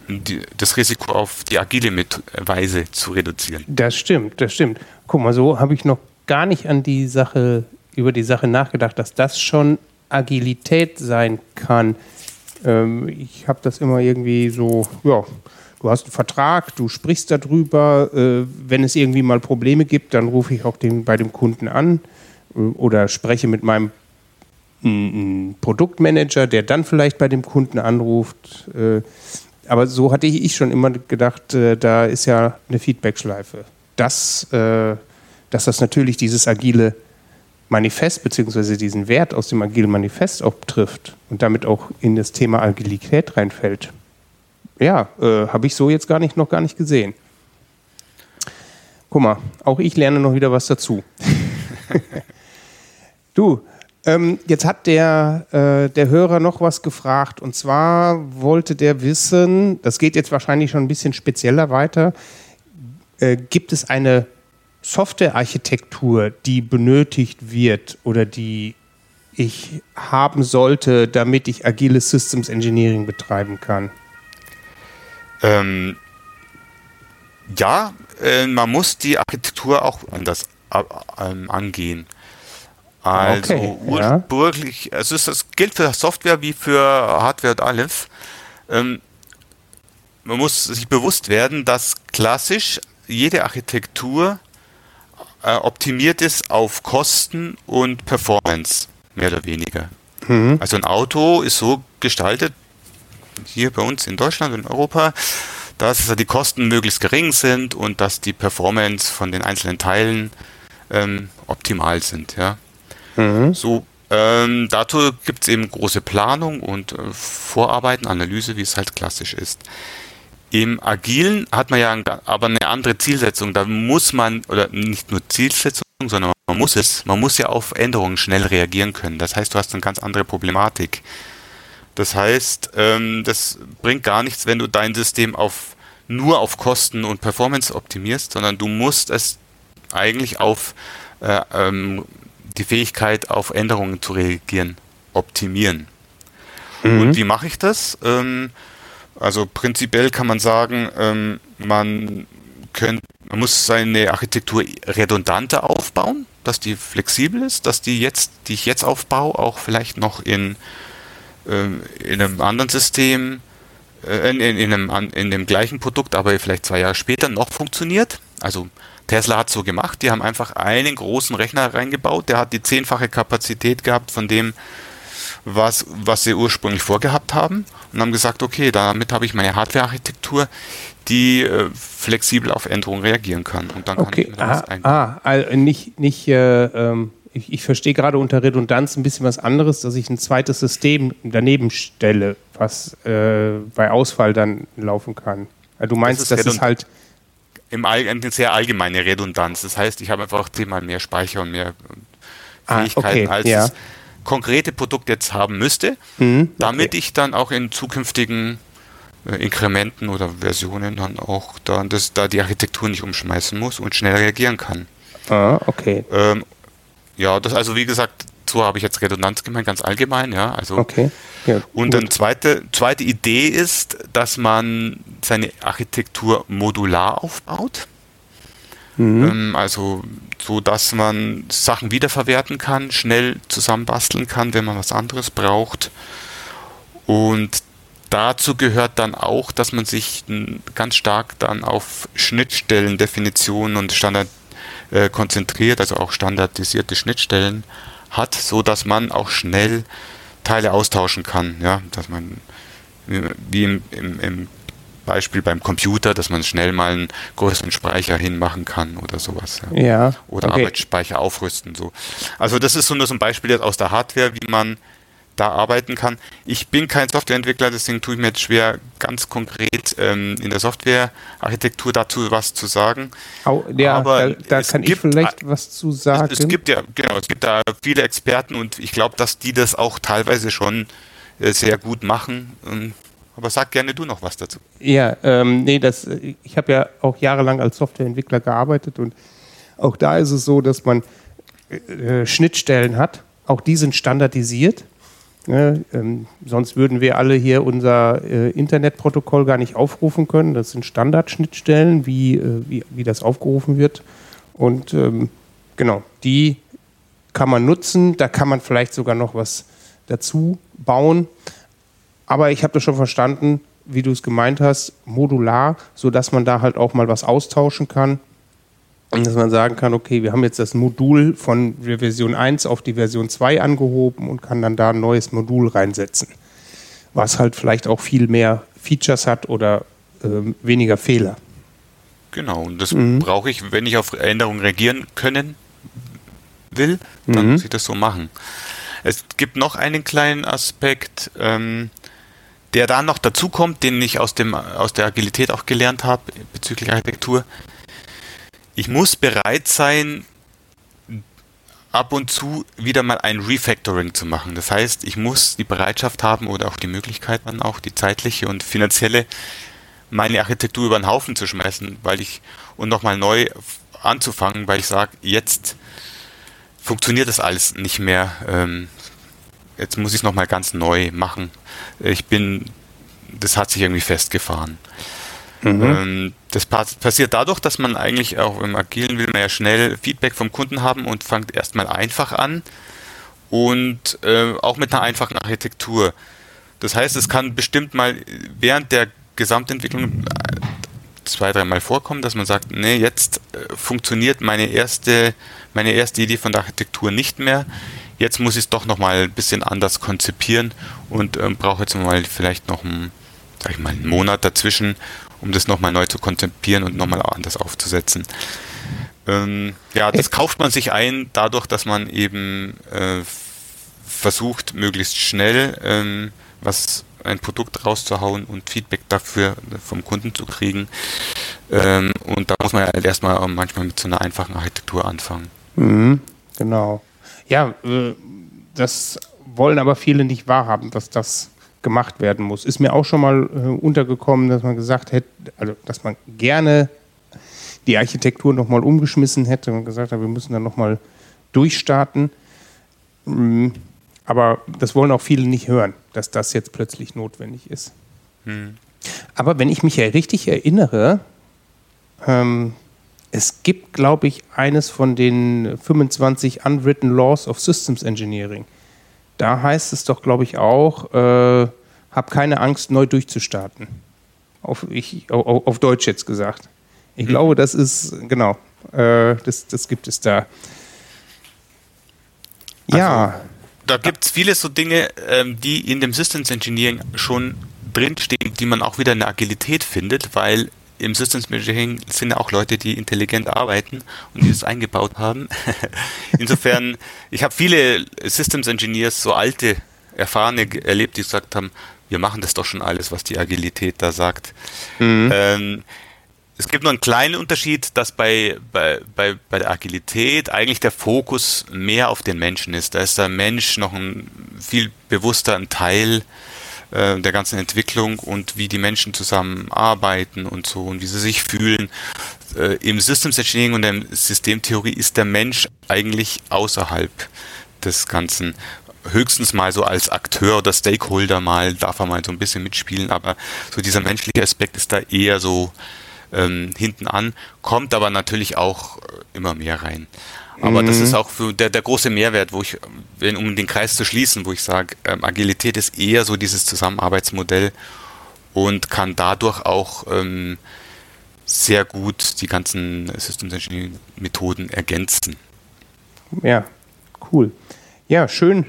die, das Risiko auf die agile Mit Weise zu reduzieren. Das stimmt, das stimmt. Guck mal, so habe ich noch gar nicht an die Sache, über die Sache nachgedacht, dass das schon Agilität sein kann. Ähm, ich habe das immer irgendwie so, ja, du hast einen Vertrag, du sprichst darüber. Äh, wenn es irgendwie mal Probleme gibt, dann rufe ich auch den, bei dem Kunden an äh, oder spreche mit meinem m, Produktmanager, der dann vielleicht bei dem Kunden anruft. Äh, aber so hatte ich schon immer gedacht, äh, da ist ja eine Feedbackschleife. Dass, äh, dass das natürlich dieses agile Manifest beziehungsweise diesen Wert aus dem agilen Manifest auch trifft und damit auch in das Thema Agilität reinfällt ja, äh, habe ich so jetzt gar nicht, noch gar nicht gesehen. Guck mal, auch ich lerne noch wieder was dazu. du, ähm, jetzt hat der, äh, der Hörer noch was gefragt und zwar wollte der wissen, das geht jetzt wahrscheinlich schon ein bisschen spezieller weiter, äh, gibt es eine Softwarearchitektur, die benötigt wird oder die ich haben sollte, damit ich agiles Systems Engineering betreiben kann? Ähm, ja, äh, man muss die Architektur auch anders äh, ähm, angehen. Also okay, ursprünglich, ja. also das gilt für Software wie für Hardware und alles. Ähm, man muss sich bewusst werden, dass klassisch jede Architektur äh, optimiert ist auf Kosten und Performance, mehr oder weniger. Mhm. Also ein Auto ist so gestaltet, hier bei uns in Deutschland und Europa, dass die Kosten möglichst gering sind und dass die Performance von den einzelnen Teilen ähm, optimal sind. Ja. Mhm. So, ähm, dazu gibt es eben große Planung und äh, Vorarbeiten, Analyse, wie es halt klassisch ist. Im Agilen hat man ja aber eine andere Zielsetzung. Da muss man, oder nicht nur Zielsetzung, sondern man muss es, man muss ja auf Änderungen schnell reagieren können. Das heißt, du hast eine ganz andere Problematik. Das heißt, ähm, das bringt gar nichts, wenn du dein System auf, nur auf Kosten und Performance optimierst, sondern du musst es eigentlich auf äh, ähm, die Fähigkeit, auf Änderungen zu reagieren, optimieren. Mhm. Und wie mache ich das? Ähm, also prinzipiell kann man sagen, ähm, man, könnt, man muss seine Architektur redundanter aufbauen, dass die flexibel ist, dass die jetzt, die ich jetzt aufbaue, auch vielleicht noch in, in einem anderen System, äh, in, in, einem, in dem gleichen Produkt, aber vielleicht zwei Jahre später noch funktioniert. Also Tesla hat so gemacht, die haben einfach einen großen Rechner reingebaut, der hat die zehnfache Kapazität gehabt von dem, was, was sie ursprünglich vorgehabt haben und haben gesagt, okay, damit habe ich meine Hardware-Architektur, die äh, flexibel auf Änderungen reagieren kann. Und dann okay. kann ich ah, ah, also nicht, nicht äh, ähm, ich, ich, verstehe gerade unter Redundanz ein bisschen was anderes, dass ich ein zweites System daneben stelle, was äh, bei Ausfall dann laufen kann. Also du meinst, das ist, das ist halt im All, eine sehr allgemeine Redundanz. Das heißt, ich habe einfach zehnmal mehr Speicher und mehr ah, Fähigkeiten, ah, okay, als ja. das konkrete Produkt jetzt haben müsste, mhm, damit ich dann auch in zukünftigen äh, Inkrementen oder Versionen dann auch dann das, da die Architektur nicht umschmeißen muss und schnell reagieren kann. Ah, okay. Ähm, ja, das also wie gesagt, so habe ich jetzt Redundanz gemeint, ganz allgemein, ja. Also okay. Ja, und dann zweite, zweite Idee ist, dass man seine Architektur modular aufbaut. Mhm. Ähm, also so, dass man Sachen wiederverwerten kann, schnell zusammenbasteln kann, wenn man was anderes braucht. Und dazu gehört dann auch, dass man sich ganz stark dann auf Schnittstellen, Definitionen und Standard äh, konzentriert, also auch standardisierte Schnittstellen hat, so dass man auch schnell Teile austauschen kann, ja, dass man wie im, im, im Beispiel beim Computer, dass man schnell mal einen größeren Speicher hinmachen kann oder sowas. Ja. ja oder okay. Arbeitsspeicher aufrüsten. So. Also das ist so nur so ein Beispiel jetzt aus der Hardware, wie man da arbeiten kann. Ich bin kein Softwareentwickler, deswegen tue ich mir jetzt schwer, ganz konkret ähm, in der Softwarearchitektur dazu was zu sagen. Oh, ja, Aber da, da kann ich vielleicht was zu sagen. Es, es, gibt ja, genau, es gibt da viele Experten und ich glaube, dass die das auch teilweise schon äh, sehr gut machen. Ähm, aber sag gerne du noch was dazu. Ja, ähm, nee, das, ich habe ja auch jahrelang als Softwareentwickler gearbeitet und auch da ist es so, dass man äh, Schnittstellen hat. Auch die sind standardisiert. Ne? Ähm, sonst würden wir alle hier unser äh, Internetprotokoll gar nicht aufrufen können. Das sind Standardschnittstellen, wie, äh, wie, wie das aufgerufen wird. Und ähm, genau, die kann man nutzen. Da kann man vielleicht sogar noch was dazu bauen. Aber ich habe das schon verstanden, wie du es gemeint hast, modular, sodass man da halt auch mal was austauschen kann. Und dass man sagen kann, okay, wir haben jetzt das Modul von der Version 1 auf die Version 2 angehoben und kann dann da ein neues Modul reinsetzen. Was halt vielleicht auch viel mehr Features hat oder äh, weniger Fehler. Genau, und das mhm. brauche ich, wenn ich auf Änderungen reagieren können will, dann mhm. muss ich das so machen. Es gibt noch einen kleinen Aspekt, ähm, der dann noch dazu kommt, den ich aus, dem, aus der Agilität auch gelernt habe bezüglich Architektur. Ich muss bereit sein, ab und zu wieder mal ein Refactoring zu machen. Das heißt, ich muss die Bereitschaft haben oder auch die Möglichkeit dann auch, die zeitliche und finanzielle, meine Architektur über den Haufen zu schmeißen, weil ich und nochmal neu anzufangen, weil ich sage, jetzt funktioniert das alles nicht mehr. Ähm, jetzt muss ich es nochmal ganz neu machen. Ich bin, das hat sich irgendwie festgefahren. Mhm. Ähm, das passiert dadurch, dass man eigentlich auch im Agilen will man ja schnell Feedback vom Kunden haben und fängt erstmal einfach an und äh, auch mit einer einfachen Architektur. Das heißt, es kann bestimmt mal während der Gesamtentwicklung äh, zwei, dreimal vorkommen, dass man sagt, nee, jetzt äh, funktioniert meine erste, meine erste Idee von der Architektur nicht mehr jetzt muss ich es doch nochmal ein bisschen anders konzipieren und ähm, brauche jetzt mal vielleicht noch einen, sag ich mal, einen Monat dazwischen, um das nochmal neu zu konzipieren und nochmal anders aufzusetzen. Ähm, ja, das kauft man sich ein, dadurch, dass man eben äh, versucht, möglichst schnell ähm, was ein Produkt rauszuhauen und Feedback dafür vom Kunden zu kriegen. Ähm, und da muss man ja erstmal manchmal mit so einer einfachen Architektur anfangen. Mhm, genau. Ja, äh, das wollen aber viele nicht wahrhaben, dass das gemacht werden muss. Ist mir auch schon mal äh, untergekommen, dass man gesagt hätte, also dass man gerne die Architektur nochmal umgeschmissen hätte und gesagt hat, wir müssen dann nochmal durchstarten. Mm, aber das wollen auch viele nicht hören, dass das jetzt plötzlich notwendig ist. Hm. Aber wenn ich mich ja richtig erinnere, ähm, es gibt, glaube ich, eines von den 25 Unwritten Laws of Systems Engineering. Da heißt es doch, glaube ich, auch, äh, hab keine Angst, neu durchzustarten. Auf, ich, auf, auf Deutsch jetzt gesagt. Ich mhm. glaube, das ist, genau, äh, das, das gibt es da. Ja. Also, da gibt es viele so Dinge, ähm, die in dem Systems Engineering schon drinstehen, die man auch wieder in der Agilität findet, weil im Systems Engineering sind ja auch Leute, die intelligent arbeiten und die das eingebaut haben. Insofern, ich habe viele Systems Engineers, so alte, erfahrene erlebt, die gesagt haben, wir machen das doch schon alles, was die Agilität da sagt. Mhm. Ähm, es gibt nur einen kleinen Unterschied, dass bei, bei, bei, bei der Agilität eigentlich der Fokus mehr auf den Menschen ist. Da ist der Mensch noch ein viel bewusster ein Teil äh, der ganzen Entwicklung und wie die Menschen zusammenarbeiten und so und wie sie sich fühlen. Äh, Im Systems Engineering und der Systemtheorie ist der Mensch eigentlich außerhalb des Ganzen höchstens mal so als Akteur oder Stakeholder mal, darf er mal so ein bisschen mitspielen, aber so dieser menschliche Aspekt ist da eher so ähm, hinten an, kommt aber natürlich auch äh, immer mehr rein. Aber mhm. das ist auch für der, der große Mehrwert, wo ich, wenn, um den Kreis zu schließen, wo ich sage, ähm, Agilität ist eher so dieses Zusammenarbeitsmodell und kann dadurch auch ähm, sehr gut die ganzen Systems Engineering Methoden ergänzen. Ja, cool. Ja, schön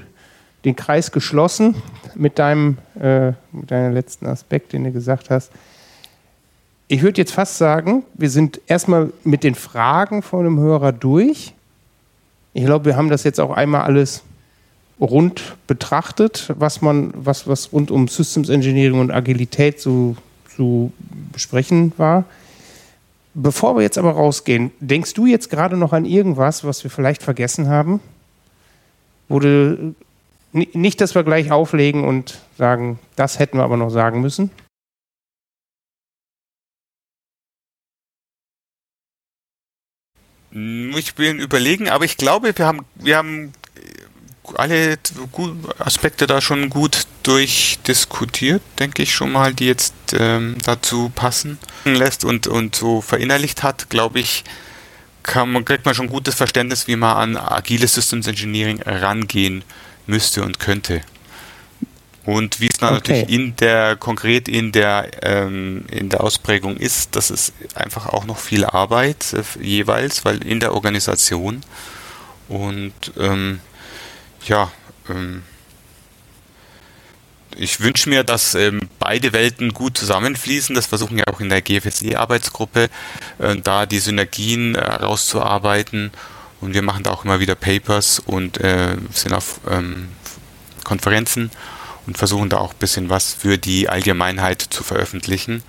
den Kreis geschlossen mit deinem äh, mit deinem letzten Aspekt, den du gesagt hast. Ich würde jetzt fast sagen, wir sind erstmal mit den Fragen von dem Hörer durch. Ich glaube, wir haben das jetzt auch einmal alles rund betrachtet, was man, was, was rund um Systems Engineering und Agilität zu, zu besprechen war. Bevor wir jetzt aber rausgehen, denkst du jetzt gerade noch an irgendwas, was wir vielleicht vergessen haben? Wo du, nicht, dass wir gleich auflegen und sagen, das hätten wir aber noch sagen müssen? Ich bin überlegen, aber ich glaube, wir haben, wir haben alle Aspekte da schon gut durchdiskutiert, denke ich schon mal, die jetzt ähm, dazu passen lässt und, und so verinnerlicht hat, glaube ich, kann kriegt man schon gutes Verständnis, wie man an agiles Systems Engineering rangehen müsste und könnte. Und wie es dann okay. natürlich in der, konkret in der, ähm, in der Ausprägung ist, das ist einfach auch noch viel Arbeit äh, jeweils, weil in der Organisation und ähm, ja, ähm, ich wünsche mir, dass ähm, beide Welten gut zusammenfließen. Das versuchen wir auch in der GFSE-Arbeitsgruppe, äh, da die Synergien herauszuarbeiten. Äh, und wir machen da auch immer wieder Papers und äh, sind auf ähm, Konferenzen und versuchen da auch ein bisschen was für die Allgemeinheit zu veröffentlichen.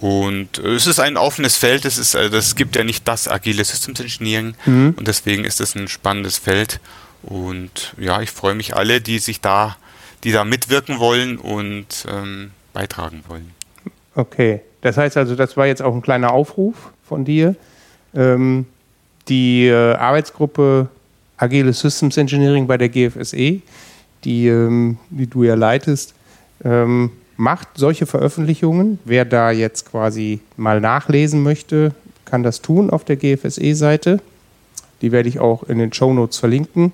Und es ist ein offenes Feld, es, ist, es gibt ja nicht das agile Systems Engineering mhm. und deswegen ist es ein spannendes Feld. Und ja, ich freue mich alle, die sich da, die da mitwirken wollen und ähm, beitragen wollen. Okay, das heißt also, das war jetzt auch ein kleiner Aufruf von dir. Ähm, die äh, Arbeitsgruppe Agile Systems Engineering bei der GFSE die, ähm, die du ja leitest, ähm, macht solche Veröffentlichungen. Wer da jetzt quasi mal nachlesen möchte, kann das tun auf der GFSE-Seite. Die werde ich auch in den Show Notes verlinken.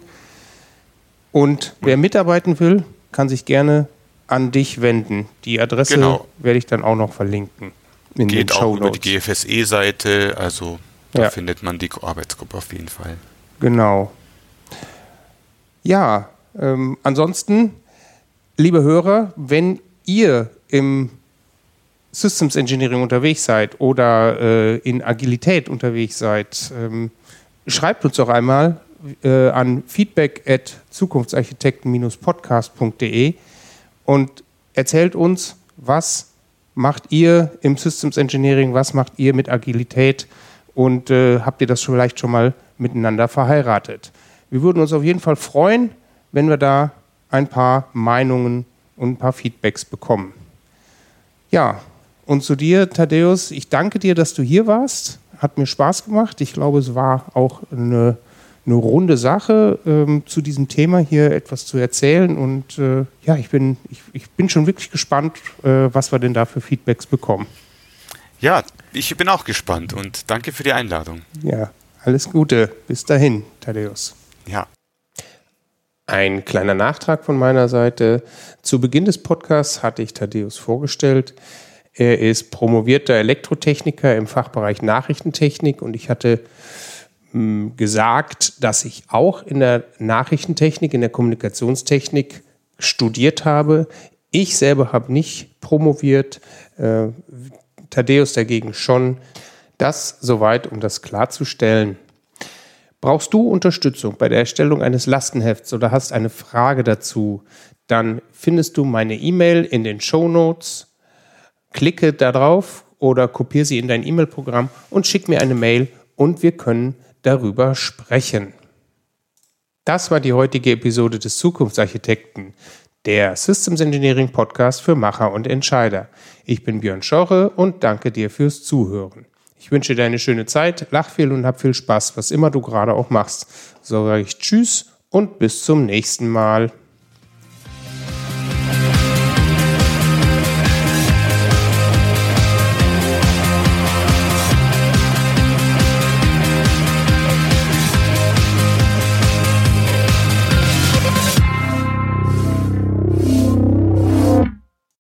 Und wer mitarbeiten will, kann sich gerne an dich wenden. Die Adresse genau. werde ich dann auch noch verlinken. In Geht den auch über die GFSE-Seite, also da ja. findet man die Arbeitsgruppe auf jeden Fall. Genau. Ja, ähm, ansonsten, liebe Hörer, wenn ihr im Systems Engineering unterwegs seid oder äh, in Agilität unterwegs seid, ähm, schreibt uns doch einmal äh, an feedback at zukunftsarchitekten-podcast.de und erzählt uns, was macht ihr im Systems Engineering, was macht ihr mit Agilität und äh, habt ihr das vielleicht schon mal miteinander verheiratet. Wir würden uns auf jeden Fall freuen, wenn wir da ein paar Meinungen und ein paar Feedbacks bekommen. Ja, und zu dir, Thaddeus, ich danke dir, dass du hier warst. Hat mir Spaß gemacht. Ich glaube, es war auch eine, eine runde Sache, ähm, zu diesem Thema hier etwas zu erzählen. Und äh, ja, ich bin, ich, ich bin schon wirklich gespannt, äh, was wir denn da für Feedbacks bekommen. Ja, ich bin auch gespannt und danke für die Einladung. Ja, alles Gute. Bis dahin, Thaddeus. Ja. Ein kleiner Nachtrag von meiner Seite. Zu Beginn des Podcasts hatte ich Thaddeus vorgestellt. Er ist promovierter Elektrotechniker im Fachbereich Nachrichtentechnik und ich hatte hm, gesagt, dass ich auch in der Nachrichtentechnik, in der Kommunikationstechnik studiert habe. Ich selber habe nicht promoviert, äh, Thaddeus dagegen schon. Das soweit, um das klarzustellen. Brauchst du Unterstützung bei der Erstellung eines Lastenhefts oder hast eine Frage dazu, dann findest du meine E-Mail in den Show Notes. Klicke darauf oder kopiere sie in dein E-Mail-Programm und schick mir eine Mail und wir können darüber sprechen. Das war die heutige Episode des Zukunftsarchitekten, der Systems Engineering Podcast für Macher und Entscheider. Ich bin Björn Schorre und danke dir fürs Zuhören. Ich wünsche dir eine schöne Zeit, lach viel und hab viel Spaß, was immer du gerade auch machst. So sage ich Tschüss und bis zum nächsten Mal.